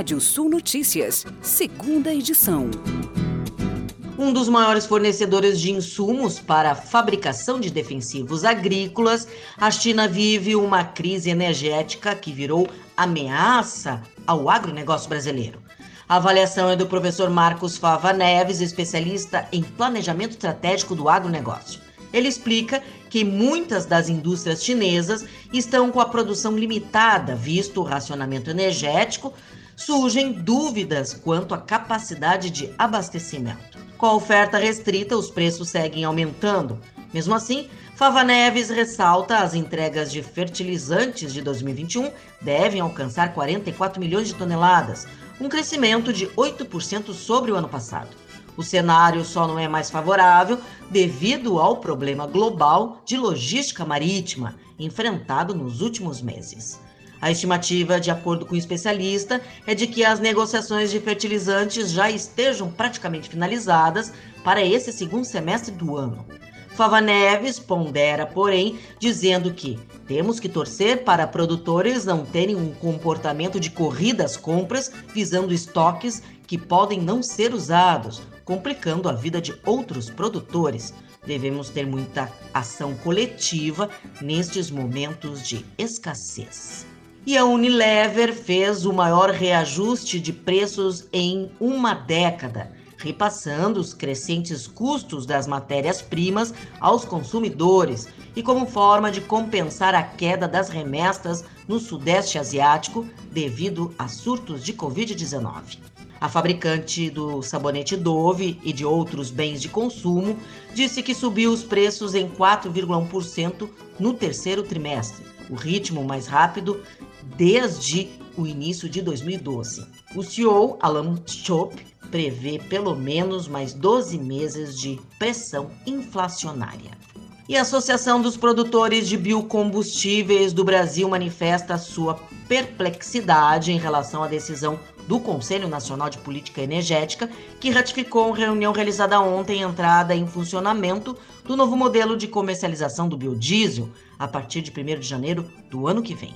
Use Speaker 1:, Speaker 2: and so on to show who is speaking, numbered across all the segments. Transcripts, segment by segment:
Speaker 1: Rádio Sul Notícias, segunda edição.
Speaker 2: Um dos maiores fornecedores de insumos para a fabricação de defensivos agrícolas, a China vive uma crise energética que virou ameaça ao agronegócio brasileiro. A avaliação é do professor Marcos Fava Neves, especialista em planejamento estratégico do agronegócio. Ele explica que muitas das indústrias chinesas estão com a produção limitada, visto o racionamento energético, surgem dúvidas quanto à capacidade de abastecimento. Com a oferta restrita, os preços seguem aumentando. Mesmo assim, Fava Neves ressalta as entregas de fertilizantes de 2021 devem alcançar 44 milhões de toneladas, um crescimento de 8% sobre o ano passado. O cenário só não é mais favorável devido ao problema global de logística marítima enfrentado nos últimos meses. A estimativa, de acordo com o especialista, é de que as negociações de fertilizantes já estejam praticamente finalizadas para esse segundo semestre do ano. Fava Neves pondera, porém, dizendo que temos que torcer para produtores não terem um comportamento de corrida às compras visando estoques que podem não ser usados, complicando a vida de outros produtores. Devemos ter muita ação coletiva nestes momentos de escassez. E a Unilever fez o maior reajuste de preços em uma década, repassando os crescentes custos das matérias-primas aos consumidores e como forma de compensar a queda das remessas no Sudeste Asiático devido a surtos de Covid-19. A fabricante do sabonete Dove e de outros bens de consumo disse que subiu os preços em 4,1% no terceiro trimestre, o ritmo mais rápido desde o início de 2012. O CEO, Alan Chop, prevê pelo menos mais 12 meses de pressão inflacionária. E a Associação dos Produtores de Biocombustíveis do Brasil manifesta sua perplexidade em relação à decisão do Conselho Nacional de Política Energética, que ratificou reunião realizada ontem entrada em funcionamento do novo modelo de comercialização do biodiesel a partir de 1 de janeiro do ano que vem.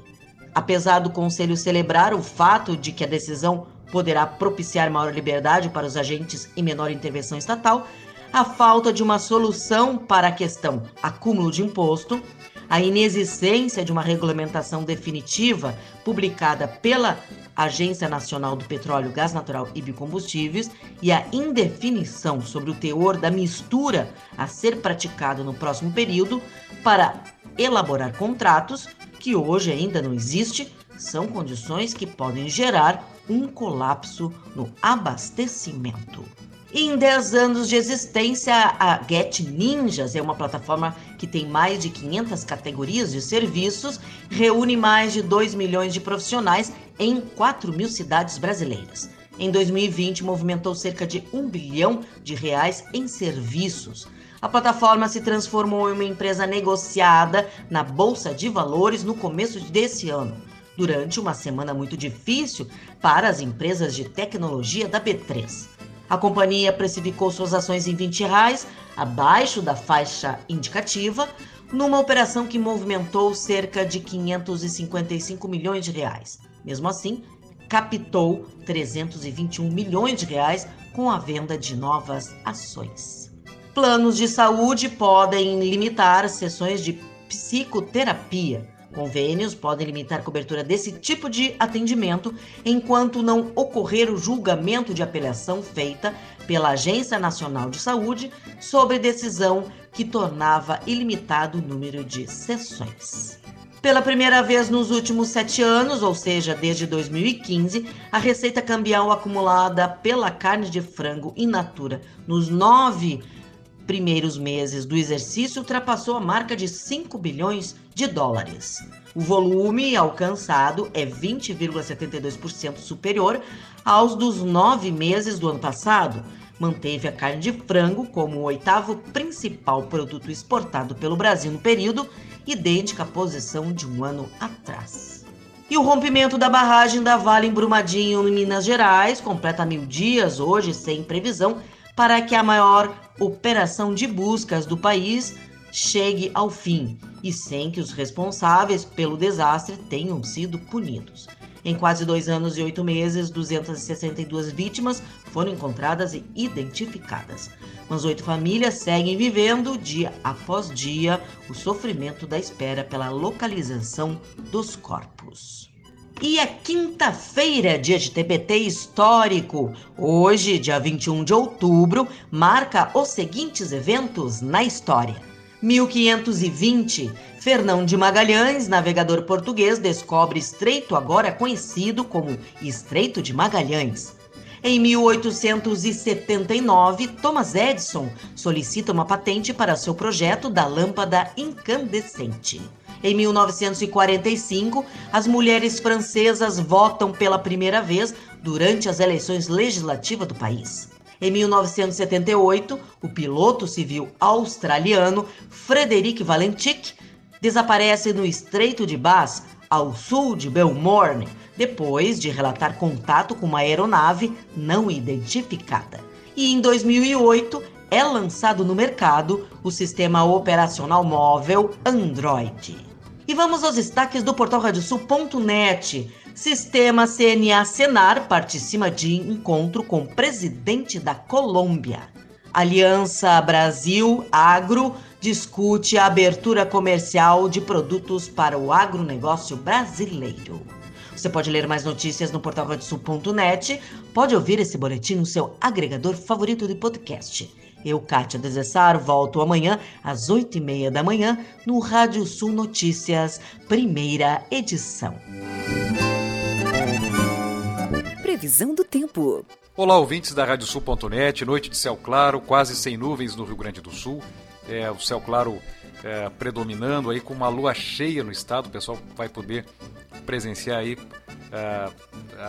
Speaker 2: Apesar do Conselho celebrar o fato de que a decisão poderá propiciar maior liberdade para os agentes e menor intervenção estatal, a falta de uma solução para a questão acúmulo de imposto, a inexistência de uma regulamentação definitiva publicada pela Agência Nacional do Petróleo, Gás Natural e Biocombustíveis e a indefinição sobre o teor da mistura a ser praticado no próximo período para elaborar contratos que hoje ainda não existe, são condições que podem gerar um colapso no abastecimento. Em 10 anos de existência, a Get Ninjas é uma plataforma que tem mais de 500 categorias de serviços, reúne mais de 2 milhões de profissionais em 4 mil cidades brasileiras. Em 2020, movimentou cerca de 1 bilhão de reais em serviços. A plataforma se transformou em uma empresa negociada na Bolsa de Valores no começo desse ano, durante uma semana muito difícil para as empresas de tecnologia da B3. A companhia precificou suas ações em 20 reais, abaixo da faixa indicativa, numa operação que movimentou cerca de 555 milhões de reais. Mesmo assim, captou 321 milhões de reais com a venda de novas ações. Planos de saúde podem limitar sessões de psicoterapia Convênios podem limitar cobertura desse tipo de atendimento enquanto não ocorrer o julgamento de apelação feita pela Agência Nacional de Saúde sobre decisão que tornava ilimitado o número de sessões. Pela primeira vez nos últimos sete anos, ou seja, desde 2015, a receita cambial acumulada pela carne de frango in natura nos nove primeiros meses do exercício ultrapassou a marca de 5 bilhões de dólares. O volume alcançado é 20,72% superior aos dos nove meses do ano passado. Manteve a carne de frango como o oitavo principal produto exportado pelo Brasil no período, idêntica à posição de um ano atrás. E o rompimento da barragem da Vale em Brumadinho, em Minas Gerais, completa mil dias hoje sem previsão para que a maior operação de buscas do país chegue ao fim. e sem que os responsáveis pelo desastre tenham sido punidos. Em quase dois anos e oito meses, 262 vítimas foram encontradas e identificadas. Mas oito famílias seguem vivendo, dia após dia, o sofrimento da espera pela localização dos corpos. E é quinta-feira, dia de TPT histórico. Hoje, dia 21 de outubro, marca os seguintes eventos na história. 1520, Fernão de Magalhães, navegador português, descobre estreito agora conhecido como Estreito de Magalhães. Em 1879, Thomas Edison solicita uma patente para seu projeto da lâmpada incandescente. Em 1945, as mulheres francesas votam pela primeira vez durante as eleições legislativas do país. Em 1978, o piloto civil australiano Frederic Valentic desaparece no Estreito de Bass, ao sul de Belmorne, depois de relatar contato com uma aeronave não identificada. E em 2008 é lançado no mercado o sistema operacional móvel Android. E vamos aos destaques do portal radiosul.net. Sistema CNA Senar participa de encontro com o presidente da Colômbia. Aliança Brasil Agro discute a abertura comercial de produtos para o agronegócio brasileiro. Você pode ler mais notícias no portal radiosul.net, pode ouvir esse boletim no seu agregador favorito de podcast. Eu, Kátia Desessar, volto amanhã às oito e meia da manhã no Rádio Sul Notícias, primeira edição.
Speaker 1: Previsão do tempo.
Speaker 3: Olá, ouvintes da Radiosul.net. Noite de céu claro, quase sem nuvens no Rio Grande do Sul. É, o céu claro é, predominando aí com uma lua cheia no estado. O pessoal vai poder presenciar aí, é,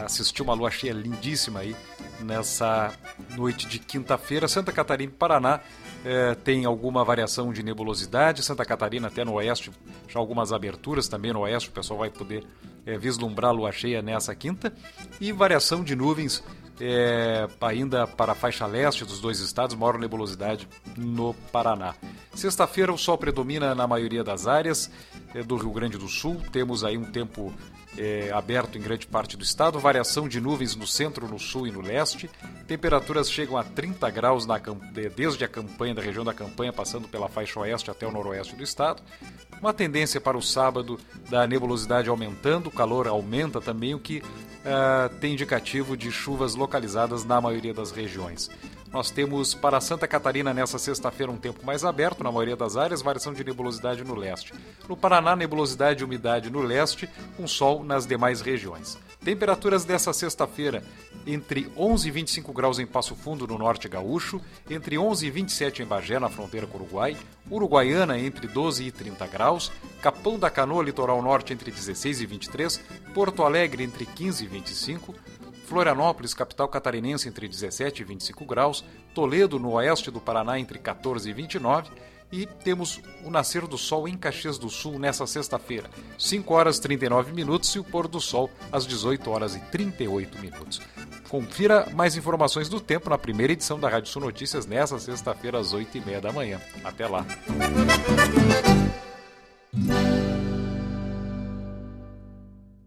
Speaker 3: assistir uma lua cheia lindíssima aí nessa noite de quinta-feira. Santa Catarina e Paraná é, tem alguma variação de nebulosidade. Santa Catarina até no oeste, já algumas aberturas também no oeste. O pessoal vai poder é, vislumbrar a lua cheia nessa quinta, e variação de nuvens é, ainda para a faixa leste dos dois estados, maior nebulosidade no Paraná. Sexta-feira o sol predomina na maioria das áreas é, do Rio Grande do Sul, temos aí um tempo é, aberto em grande parte do estado, variação de nuvens no centro, no sul e no leste. Temperaturas chegam a 30 graus na, desde a campanha, da região da campanha, passando pela faixa oeste até o noroeste do estado. Uma tendência para o sábado da nebulosidade aumentando, o calor aumenta também, o que uh, tem indicativo de chuvas localizadas na maioria das regiões. Nós temos para Santa Catarina nessa sexta-feira um tempo mais aberto na maioria das áreas, variação de nebulosidade no leste. No Paraná, nebulosidade e umidade no leste, com sol nas demais regiões. Temperaturas dessa sexta-feira entre 11 e 25 graus em Passo Fundo, no norte gaúcho, entre 11 e 27 em Bagé, na fronteira com o Uruguai, Uruguaiana entre 12 e 30 graus, Capão da Canoa, litoral norte entre 16 e 23, Porto Alegre entre 15 e 25, Florianópolis, capital catarinense, entre 17 e 25 graus, Toledo, no oeste do Paraná, entre 14 e 29, e temos o nascer do sol em Caxias do Sul nessa sexta-feira, 5 horas e 39 minutos e o pôr do sol às 18 horas e 38 minutos. Confira mais informações do tempo na primeira edição da Rádio Sul Notícias nessa sexta-feira às 8 e meia da manhã. Até lá!